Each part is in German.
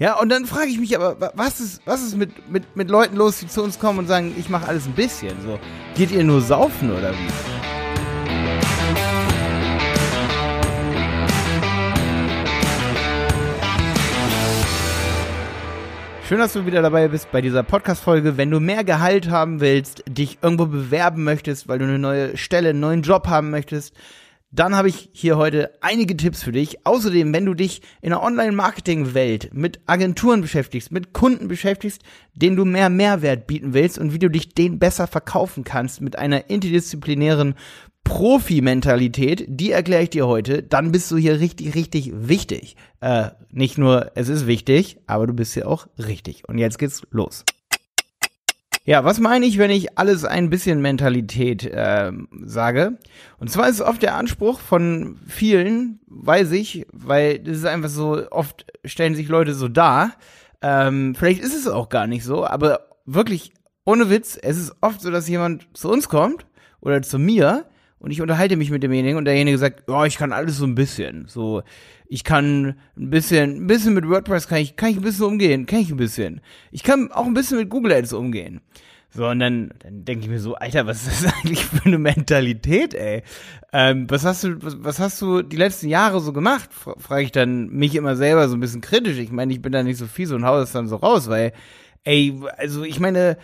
Ja, und dann frage ich mich aber, was ist, was ist mit, mit, mit Leuten los, die zu uns kommen und sagen, ich mache alles ein bisschen? So, geht ihr nur saufen oder wie? Schön, dass du wieder dabei bist bei dieser Podcast-Folge. Wenn du mehr Gehalt haben willst, dich irgendwo bewerben möchtest, weil du eine neue Stelle, einen neuen Job haben möchtest, dann habe ich hier heute einige Tipps für dich. Außerdem, wenn du dich in der Online-Marketing-Welt mit Agenturen beschäftigst, mit Kunden beschäftigst, denen du mehr Mehrwert bieten willst und wie du dich denen besser verkaufen kannst mit einer interdisziplinären Profi-Mentalität, die erkläre ich dir heute, dann bist du hier richtig, richtig wichtig. Äh, nicht nur, es ist wichtig, aber du bist hier auch richtig. Und jetzt geht's los. Ja, was meine ich, wenn ich alles ein bisschen Mentalität äh, sage? Und zwar ist es oft der Anspruch von vielen, weiß ich, weil das ist einfach so, oft stellen sich Leute so dar. Ähm, vielleicht ist es auch gar nicht so, aber wirklich, ohne Witz, es ist oft so, dass jemand zu uns kommt oder zu mir und ich unterhalte mich mit demjenigen und derjenige sagt, ja, oh, ich kann alles so ein bisschen. So, ich kann ein bisschen, ein bisschen mit WordPress kann ich, kann ich ein bisschen umgehen, kann ich ein bisschen. Ich kann auch ein bisschen mit Google Ads umgehen. So, und dann, dann denke ich mir so, Alter, was ist das eigentlich für eine Mentalität, ey? Ähm, was hast du, was, was hast du die letzten Jahre so gemacht? Frage ich dann mich immer selber so ein bisschen kritisch. Ich meine, ich bin da nicht so fies und hau das dann so raus, weil, ey, also ich meine,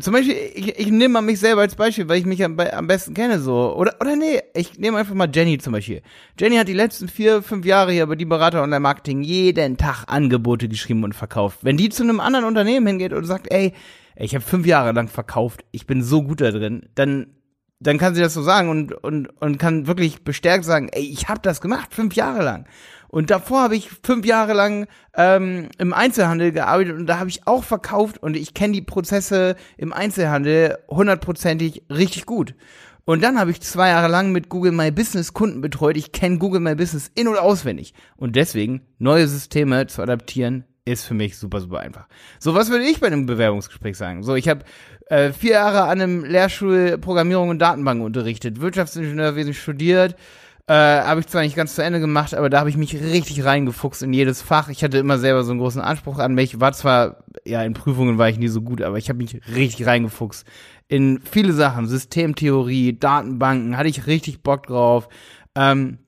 zum Beispiel, ich, ich nehme mal mich selber als Beispiel, weil ich mich am, am besten kenne, so. Oder, oder nee, ich nehme einfach mal Jenny zum Beispiel. Jenny hat die letzten vier, fünf Jahre hier bei die Berater Online Marketing jeden Tag Angebote geschrieben und verkauft. Wenn die zu einem anderen Unternehmen hingeht und sagt, ey, ich habe fünf Jahre lang verkauft, ich bin so gut da drin, dann, dann kann sie das so sagen und, und, und kann wirklich bestärkt sagen, ey, ich habe das gemacht, fünf Jahre lang. Und davor habe ich fünf Jahre lang ähm, im Einzelhandel gearbeitet und da habe ich auch verkauft und ich kenne die Prozesse im Einzelhandel hundertprozentig richtig gut. Und dann habe ich zwei Jahre lang mit Google My Business Kunden betreut. Ich kenne Google My Business in- und auswendig. Und deswegen neue Systeme zu adaptieren ist für mich super, super einfach. So, was würde ich bei einem Bewerbungsgespräch sagen? So, ich habe äh, vier Jahre an einem Lehrstuhl Programmierung und Datenbanken unterrichtet, Wirtschaftsingenieurwesen studiert, äh, habe ich zwar nicht ganz zu Ende gemacht, aber da habe ich mich richtig reingefuchst in jedes Fach. Ich hatte immer selber so einen großen Anspruch an mich. War zwar, ja, in Prüfungen war ich nie so gut, aber ich habe mich richtig reingefuchst in viele Sachen. Systemtheorie, Datenbanken, hatte ich richtig Bock drauf. Ähm,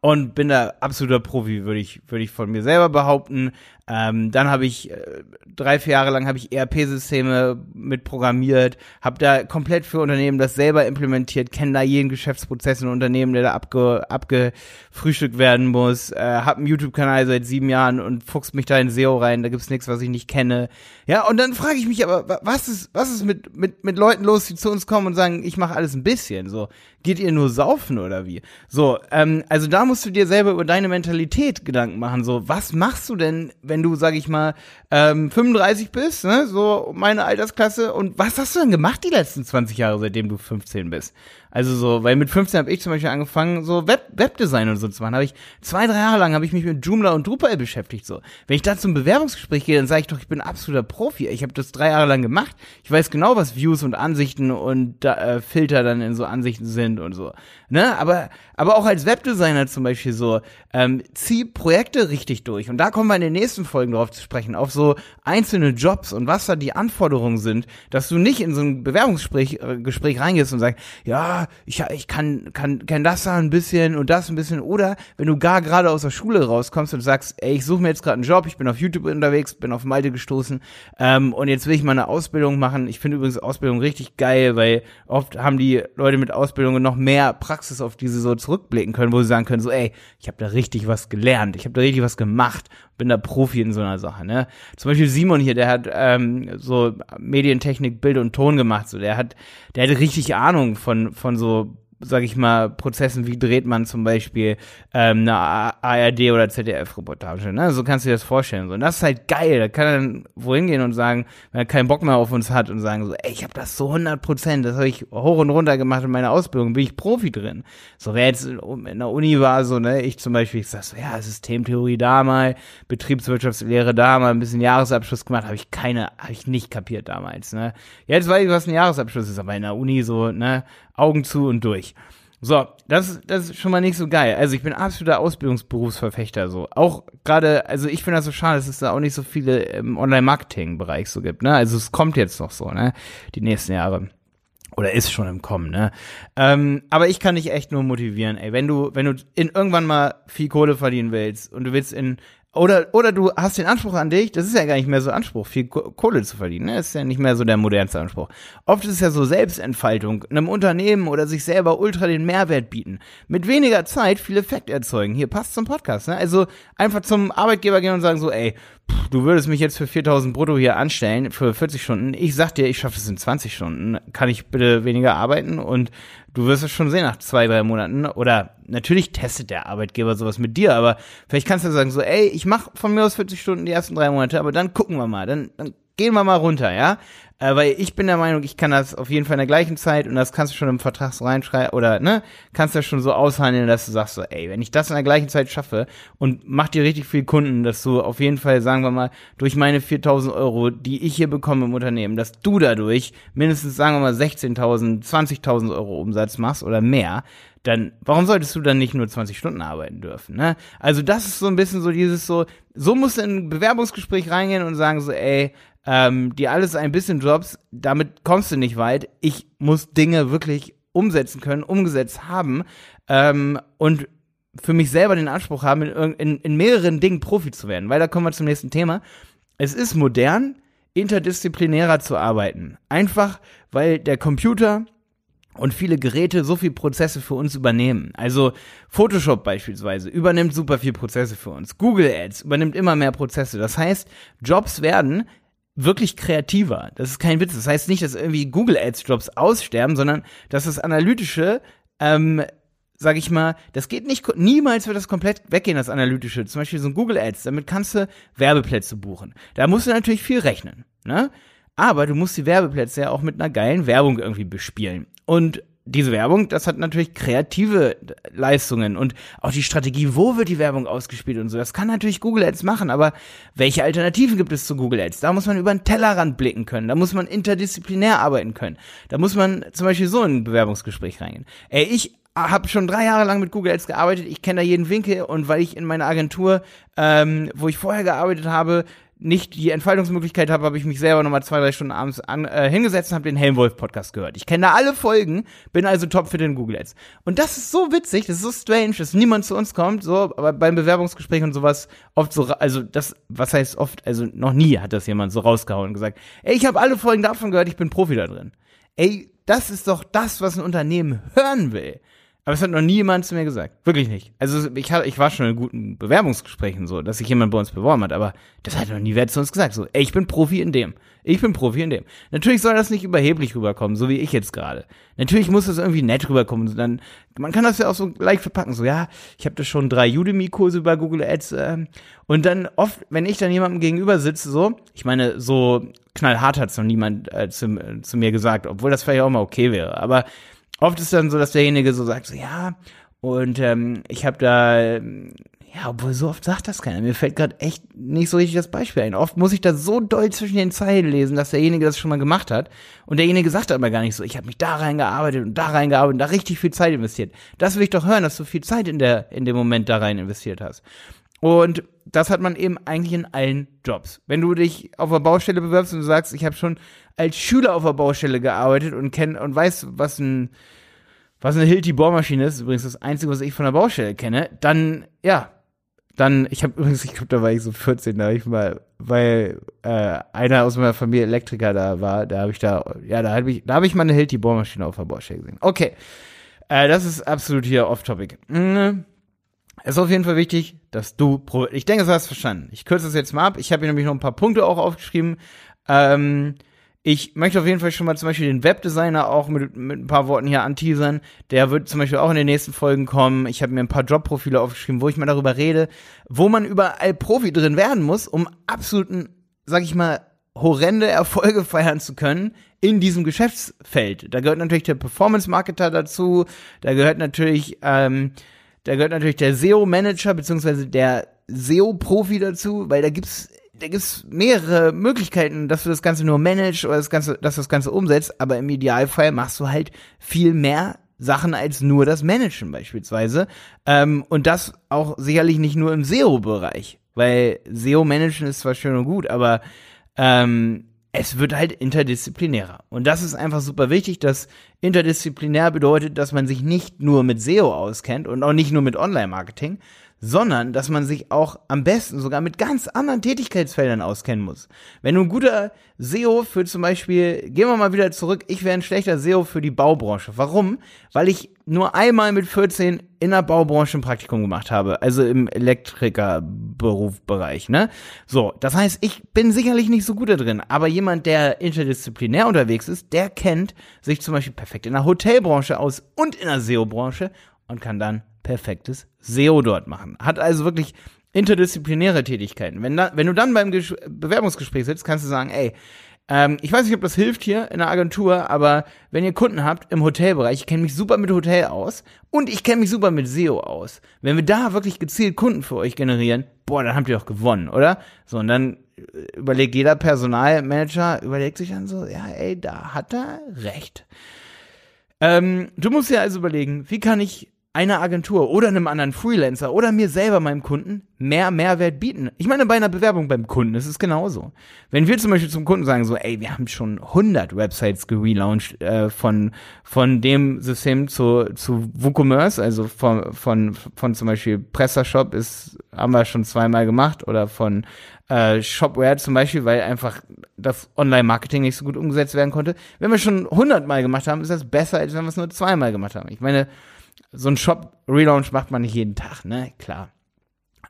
und bin da absoluter Profi, würde ich, würde ich von mir selber behaupten. Ähm, dann habe ich äh, drei, vier Jahre lang habe ich ERP-Systeme mit programmiert, habe da komplett für Unternehmen das selber implementiert, kenne da jeden Geschäftsprozess in Unternehmen, der da abge, abgefrühstückt werden muss, äh, habe einen YouTube-Kanal seit sieben Jahren und fuchs mich da in SEO rein, da gibt's nichts, was ich nicht kenne. Ja, und dann frage ich mich aber, was ist, was ist mit, mit, mit Leuten los, die zu uns kommen und sagen, ich mache alles ein bisschen, so. Geht ihr nur saufen oder wie? So, ähm, also da musst du dir selber über deine Mentalität Gedanken machen, so, was machst du denn, wenn wenn du, sag ich mal, ähm, 35 bist, ne, so meine Altersklasse. Und was hast du denn gemacht die letzten 20 Jahre, seitdem du 15 bist? Also so, weil mit 15 habe ich zum Beispiel angefangen, so Web Webdesign und so zu machen. Habe ich zwei, drei Jahre lang habe ich mich mit Joomla und Drupal beschäftigt. So, wenn ich da zum Bewerbungsgespräch gehe, dann sage ich doch, ich bin absoluter Profi. Ich habe das drei Jahre lang gemacht. Ich weiß genau, was Views und Ansichten und äh, Filter dann in so Ansichten sind und so. Ne, aber aber auch als Webdesigner zum Beispiel so, ähm, zieh Projekte richtig durch. Und da kommen wir in den nächsten Folgen drauf zu sprechen, auf so einzelne Jobs und was da die Anforderungen sind, dass du nicht in so ein Bewerbungsgespräch äh, Gespräch reingehst und sagst, ja, ich, ich kann, kann, kann das da ein bisschen und das ein bisschen. Oder wenn du gar gerade aus der Schule rauskommst und sagst, ey, ich suche mir jetzt gerade einen Job, ich bin auf YouTube unterwegs, bin auf Malte gestoßen ähm, und jetzt will ich mal eine Ausbildung machen. Ich finde übrigens Ausbildung richtig geil, weil oft haben die Leute mit Ausbildungen noch mehr Praxis, auf die sie so zurückblicken können, wo sie sagen können, so, ey, ich habe da richtig was gelernt, ich habe da richtig was gemacht, bin da Profi in so einer Sache. Ne? Zum Beispiel Simon hier, der hat ähm, so Medientechnik, Bild und Ton gemacht. So, der hat, der hat richtig Ahnung von von so sag ich mal, Prozessen, wie dreht man zum Beispiel ähm, eine ARD oder ZDF-Reportage, ne? So kannst du dir das vorstellen. So. Und das ist halt geil. Da kann er dann wohin gehen und sagen, wenn er keinen Bock mehr auf uns hat und sagen so, ey, ich habe das so 100 Prozent, das habe ich hoch und runter gemacht in meiner Ausbildung, bin ich Profi drin. So, wer jetzt in der Uni war, so, ne, ich zum Beispiel, ich sag so, ja, Systemtheorie da mal, Betriebswirtschaftslehre da mal, ein bisschen Jahresabschluss gemacht, habe ich keine, habe ich nicht kapiert damals, ne. Jetzt weiß ich, was ein Jahresabschluss ist, aber in der Uni so, ne, Augen zu und durch. So, das, das ist schon mal nicht so geil. Also ich bin absoluter Ausbildungsberufsverfechter so. Auch gerade, also ich finde das so schade, dass es da auch nicht so viele im Online-Marketing-Bereich so gibt, ne? Also es kommt jetzt noch so, ne? Die nächsten Jahre. Oder ist schon im Kommen, ne? Ähm, aber ich kann dich echt nur motivieren, ey. Wenn du, wenn du in irgendwann mal viel Kohle verdienen willst und du willst in oder, oder du hast den Anspruch an dich, das ist ja gar nicht mehr so Anspruch, viel Kohle zu verdienen. Ne? Das ist ja nicht mehr so der modernste Anspruch. Oft ist es ja so Selbstentfaltung, einem Unternehmen oder sich selber ultra den Mehrwert bieten. Mit weniger Zeit viel Effekt erzeugen. Hier passt zum Podcast. Ne? Also einfach zum Arbeitgeber gehen und sagen so, ey, du würdest mich jetzt für 4000 brutto hier anstellen, für 40 Stunden. Ich sag dir, ich schaffe es in 20 Stunden. Kann ich bitte weniger arbeiten und du wirst es schon sehen nach zwei, drei Monaten. Oder natürlich testet der Arbeitgeber sowas mit dir, aber vielleicht kannst du sagen so, ey, ich mache von mir aus 40 Stunden die ersten drei Monate, aber dann gucken wir mal, dann, dann gehen wir mal runter, ja? Äh, weil ich bin der Meinung, ich kann das auf jeden Fall in der gleichen Zeit und das kannst du schon im Vertrag so reinschreiben oder, ne, kannst du das schon so aushandeln, dass du sagst so, ey, wenn ich das in der gleichen Zeit schaffe und mach dir richtig viel Kunden, dass du auf jeden Fall, sagen wir mal, durch meine 4000 Euro, die ich hier bekomme im Unternehmen, dass du dadurch mindestens, sagen wir mal, 16.000, 20.000 Euro Umsatz machst oder mehr, dann warum solltest du dann nicht nur 20 Stunden arbeiten dürfen, ne? Also das ist so ein bisschen so dieses so, so musst du in ein Bewerbungsgespräch reingehen und sagen so, ey, ähm, die alles ein bisschen Jobs, damit kommst du nicht weit. Ich muss Dinge wirklich umsetzen können, umgesetzt haben ähm, und für mich selber den Anspruch haben, in, in, in mehreren Dingen Profi zu werden. Weil da kommen wir zum nächsten Thema. Es ist modern, interdisziplinärer zu arbeiten. Einfach, weil der Computer und viele Geräte so viel Prozesse für uns übernehmen. Also Photoshop beispielsweise übernimmt super viel Prozesse für uns. Google Ads übernimmt immer mehr Prozesse. Das heißt, Jobs werden wirklich kreativer. Das ist kein Witz. Das heißt nicht, dass irgendwie Google Ads Jobs aussterben, sondern dass das analytische, ähm, sag ich mal, das geht nicht, niemals wird das komplett weggehen, das analytische. Zum Beispiel so ein Google Ads, damit kannst du Werbeplätze buchen. Da musst du natürlich viel rechnen, ne? Aber du musst die Werbeplätze ja auch mit einer geilen Werbung irgendwie bespielen. Und diese Werbung, das hat natürlich kreative Leistungen und auch die Strategie, wo wird die Werbung ausgespielt und so. Das kann natürlich Google Ads machen, aber welche Alternativen gibt es zu Google Ads? Da muss man über den Tellerrand blicken können, da muss man interdisziplinär arbeiten können. Da muss man zum Beispiel so in ein Bewerbungsgespräch reingehen. Ey, ich habe schon drei Jahre lang mit Google Ads gearbeitet, ich kenne da jeden Winkel und weil ich in meiner Agentur, ähm, wo ich vorher gearbeitet habe, nicht die Entfaltungsmöglichkeit habe, habe ich mich selber nochmal zwei, drei Stunden abends an, äh, hingesetzt und habe den Helmwolf-Podcast gehört. Ich kenne da alle Folgen, bin also top für den Google Ads. Und das ist so witzig, das ist so strange, dass niemand zu uns kommt, so, aber beim Bewerbungsgespräch und sowas oft so, also das, was heißt oft, also noch nie hat das jemand so rausgehauen und gesagt, ey, ich habe alle Folgen davon gehört, ich bin Profi da drin. Ey, das ist doch das, was ein Unternehmen hören will. Aber es hat noch nie jemand zu mir gesagt. Wirklich nicht. Also ich, hab, ich war schon in guten Bewerbungsgesprächen so, dass sich jemand bei uns beworben hat, aber das hat noch nie wer zu uns gesagt. So, ey, ich bin Profi in dem. Ich bin Profi in dem. Natürlich soll das nicht überheblich rüberkommen, so wie ich jetzt gerade. Natürlich muss das irgendwie nett rüberkommen. Und dann, man kann das ja auch so leicht verpacken. So, ja, ich habe da schon drei Udemy-Kurse über Google Ads. Äh, und dann oft, wenn ich dann jemandem gegenüber sitze, so, ich meine, so knallhart hat's noch niemand äh, zu, äh, zu mir gesagt, obwohl das vielleicht auch mal okay wäre. Aber oft ist dann so, dass derjenige so sagt, so ja, und ähm, ich habe da, ja, obwohl so oft sagt das keiner. Mir fällt gerade echt nicht so richtig das Beispiel ein. Oft muss ich da so doll zwischen den Zeilen lesen, dass derjenige das schon mal gemacht hat. Und derjenige sagt aber gar nicht so, ich habe mich da reingearbeitet und da reingearbeitet und da richtig viel Zeit investiert. Das will ich doch hören, dass du viel Zeit in der in dem Moment da rein investiert hast. Und das hat man eben eigentlich in allen Jobs. Wenn du dich auf der Baustelle bewirbst und du sagst, ich habe schon als Schüler auf der Baustelle gearbeitet und kenn und weiß, was ein was eine Hilti Bohrmaschine ist, übrigens das einzige, was ich von der Baustelle kenne, dann ja, dann ich habe übrigens, ich glaube, da war ich so 14, da habe ich mal, weil äh, einer aus meiner Familie Elektriker da war, da habe ich da, ja, da habe ich, da habe ich mal eine Hilti Bohrmaschine auf der Baustelle gesehen. Okay, äh, das ist absolut hier off-topic. Mhm. Es ist auf jeden Fall wichtig, dass du, ich denke, du hast verstanden. Ich kürze das jetzt mal ab. Ich habe hier nämlich noch ein paar Punkte auch aufgeschrieben. Ähm, ich möchte auf jeden Fall schon mal zum Beispiel den Webdesigner auch mit, mit ein paar Worten hier anteasern. Der wird zum Beispiel auch in den nächsten Folgen kommen. Ich habe mir ein paar Jobprofile aufgeschrieben, wo ich mal darüber rede, wo man überall Profi drin werden muss, um absoluten, sag ich mal, horrende Erfolge feiern zu können in diesem Geschäftsfeld. Da gehört natürlich der Performance-Marketer dazu, da gehört natürlich ähm, da gehört natürlich der SEO-Manager beziehungsweise der SEO-Profi dazu, weil da gibt's da gibt's mehrere Möglichkeiten, dass du das Ganze nur managst oder das Ganze, dass du das Ganze umsetzt, aber im Idealfall machst du halt viel mehr Sachen als nur das Managen beispielsweise. Ähm, und das auch sicherlich nicht nur im SEO-Bereich, weil SEO-Managen ist zwar schön und gut, aber ähm, es wird halt interdisziplinärer. Und das ist einfach super wichtig, dass interdisziplinär bedeutet, dass man sich nicht nur mit SEO auskennt und auch nicht nur mit Online-Marketing, sondern dass man sich auch am besten sogar mit ganz anderen Tätigkeitsfeldern auskennen muss. Wenn du ein guter SEO für zum Beispiel, gehen wir mal wieder zurück, ich wäre ein schlechter SEO für die Baubranche. Warum? Weil ich nur einmal mit 14 in der Baubranche ein Praktikum gemacht habe, also im Elektrikerberufbereich, ne? So, das heißt, ich bin sicherlich nicht so gut da drin, aber jemand, der interdisziplinär unterwegs ist, der kennt sich zum Beispiel perfekt in der Hotelbranche aus und in der SEO-Branche und kann dann perfektes SEO dort machen. Hat also wirklich interdisziplinäre Tätigkeiten. Wenn, da, wenn du dann beim Ges Bewerbungsgespräch sitzt, kannst du sagen, ey, ähm, ich weiß nicht, ob das hilft hier in der Agentur, aber wenn ihr Kunden habt im Hotelbereich, ich kenne mich super mit Hotel aus und ich kenne mich super mit SEO aus. Wenn wir da wirklich gezielt Kunden für euch generieren, boah, dann habt ihr doch gewonnen, oder? So, und dann äh, überlegt jeder Personalmanager, überlegt sich dann so, ja, ey, da hat er recht. Ähm, du musst dir also überlegen, wie kann ich einer Agentur oder einem anderen Freelancer oder mir selber, meinem Kunden, mehr Mehrwert bieten. Ich meine, bei einer Bewerbung beim Kunden ist es genauso. Wenn wir zum Beispiel zum Kunden sagen so, ey, wir haben schon 100 Websites gelauncht äh, von, von dem System zu, zu WooCommerce, also von, von, von zum Beispiel PrestaShop ist, haben wir schon zweimal gemacht oder von äh, Shopware zum Beispiel, weil einfach das Online-Marketing nicht so gut umgesetzt werden konnte. Wenn wir schon 100 Mal gemacht haben, ist das besser, als wenn wir es nur zweimal gemacht haben. Ich meine, so ein Shop-Relaunch macht man nicht jeden Tag, ne? Klar.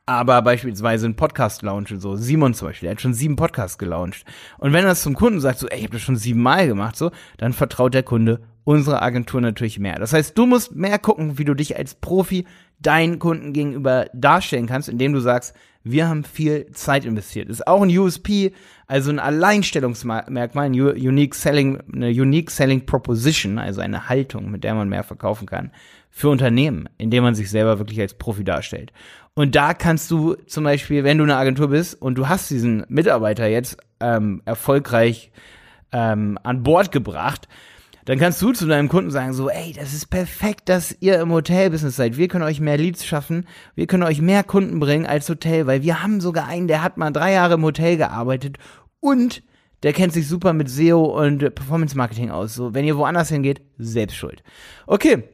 Aber beispielsweise ein Podcast-Launch, so Simon zum Beispiel, der hat schon sieben Podcasts gelauncht. Und wenn er das zum Kunden sagt, so, ey, ich habe das schon siebenmal gemacht, so, dann vertraut der Kunde unserer Agentur natürlich mehr. Das heißt, du musst mehr gucken, wie du dich als Profi deinen Kunden gegenüber darstellen kannst, indem du sagst, wir haben viel Zeit investiert. Ist auch ein USP, also ein Alleinstellungsmerkmal, ein Unique Selling, eine Unique Selling Proposition, also eine Haltung, mit der man mehr verkaufen kann für Unternehmen, indem man sich selber wirklich als Profi darstellt. Und da kannst du zum Beispiel, wenn du eine Agentur bist und du hast diesen Mitarbeiter jetzt ähm, erfolgreich ähm, an Bord gebracht, dann kannst du zu deinem Kunden sagen, so, ey, das ist perfekt, dass ihr im Hotelbusiness seid. Wir können euch mehr Leads schaffen, wir können euch mehr Kunden bringen als Hotel, weil wir haben sogar einen, der hat mal drei Jahre im Hotel gearbeitet und der kennt sich super mit SEO und Performance Marketing aus. So, wenn ihr woanders hingeht, selbst schuld. Okay,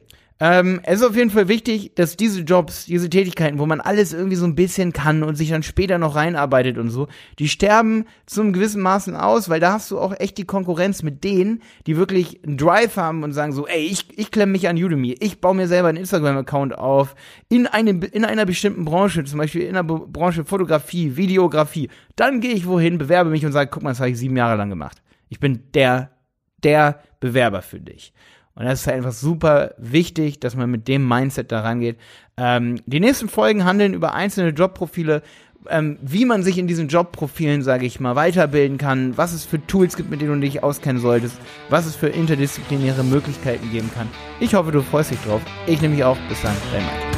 ähm, es ist auf jeden Fall wichtig, dass diese Jobs, diese Tätigkeiten, wo man alles irgendwie so ein bisschen kann und sich dann später noch reinarbeitet und so, die sterben zum gewissen Maßen aus, weil da hast du auch echt die Konkurrenz mit denen, die wirklich einen Drive haben und sagen so, ey, ich, ich klemme mich an Udemy, ich baue mir selber einen Instagram-Account auf, in, einem, in einer bestimmten Branche, zum Beispiel in der Branche Fotografie, Videografie, dann gehe ich wohin, bewerbe mich und sage, guck mal, das habe ich sieben Jahre lang gemacht. Ich bin der, der Bewerber für dich. Und das ist halt einfach super wichtig, dass man mit dem Mindset da rangeht. Ähm, die nächsten Folgen handeln über einzelne Jobprofile, ähm, wie man sich in diesen Jobprofilen, sage ich mal, weiterbilden kann, was es für Tools gibt, mit denen du dich auskennen solltest, was es für interdisziplinäre Möglichkeiten geben kann. Ich hoffe, du freust dich drauf. Ich nehme mich auch. Bis dann, dein Mike.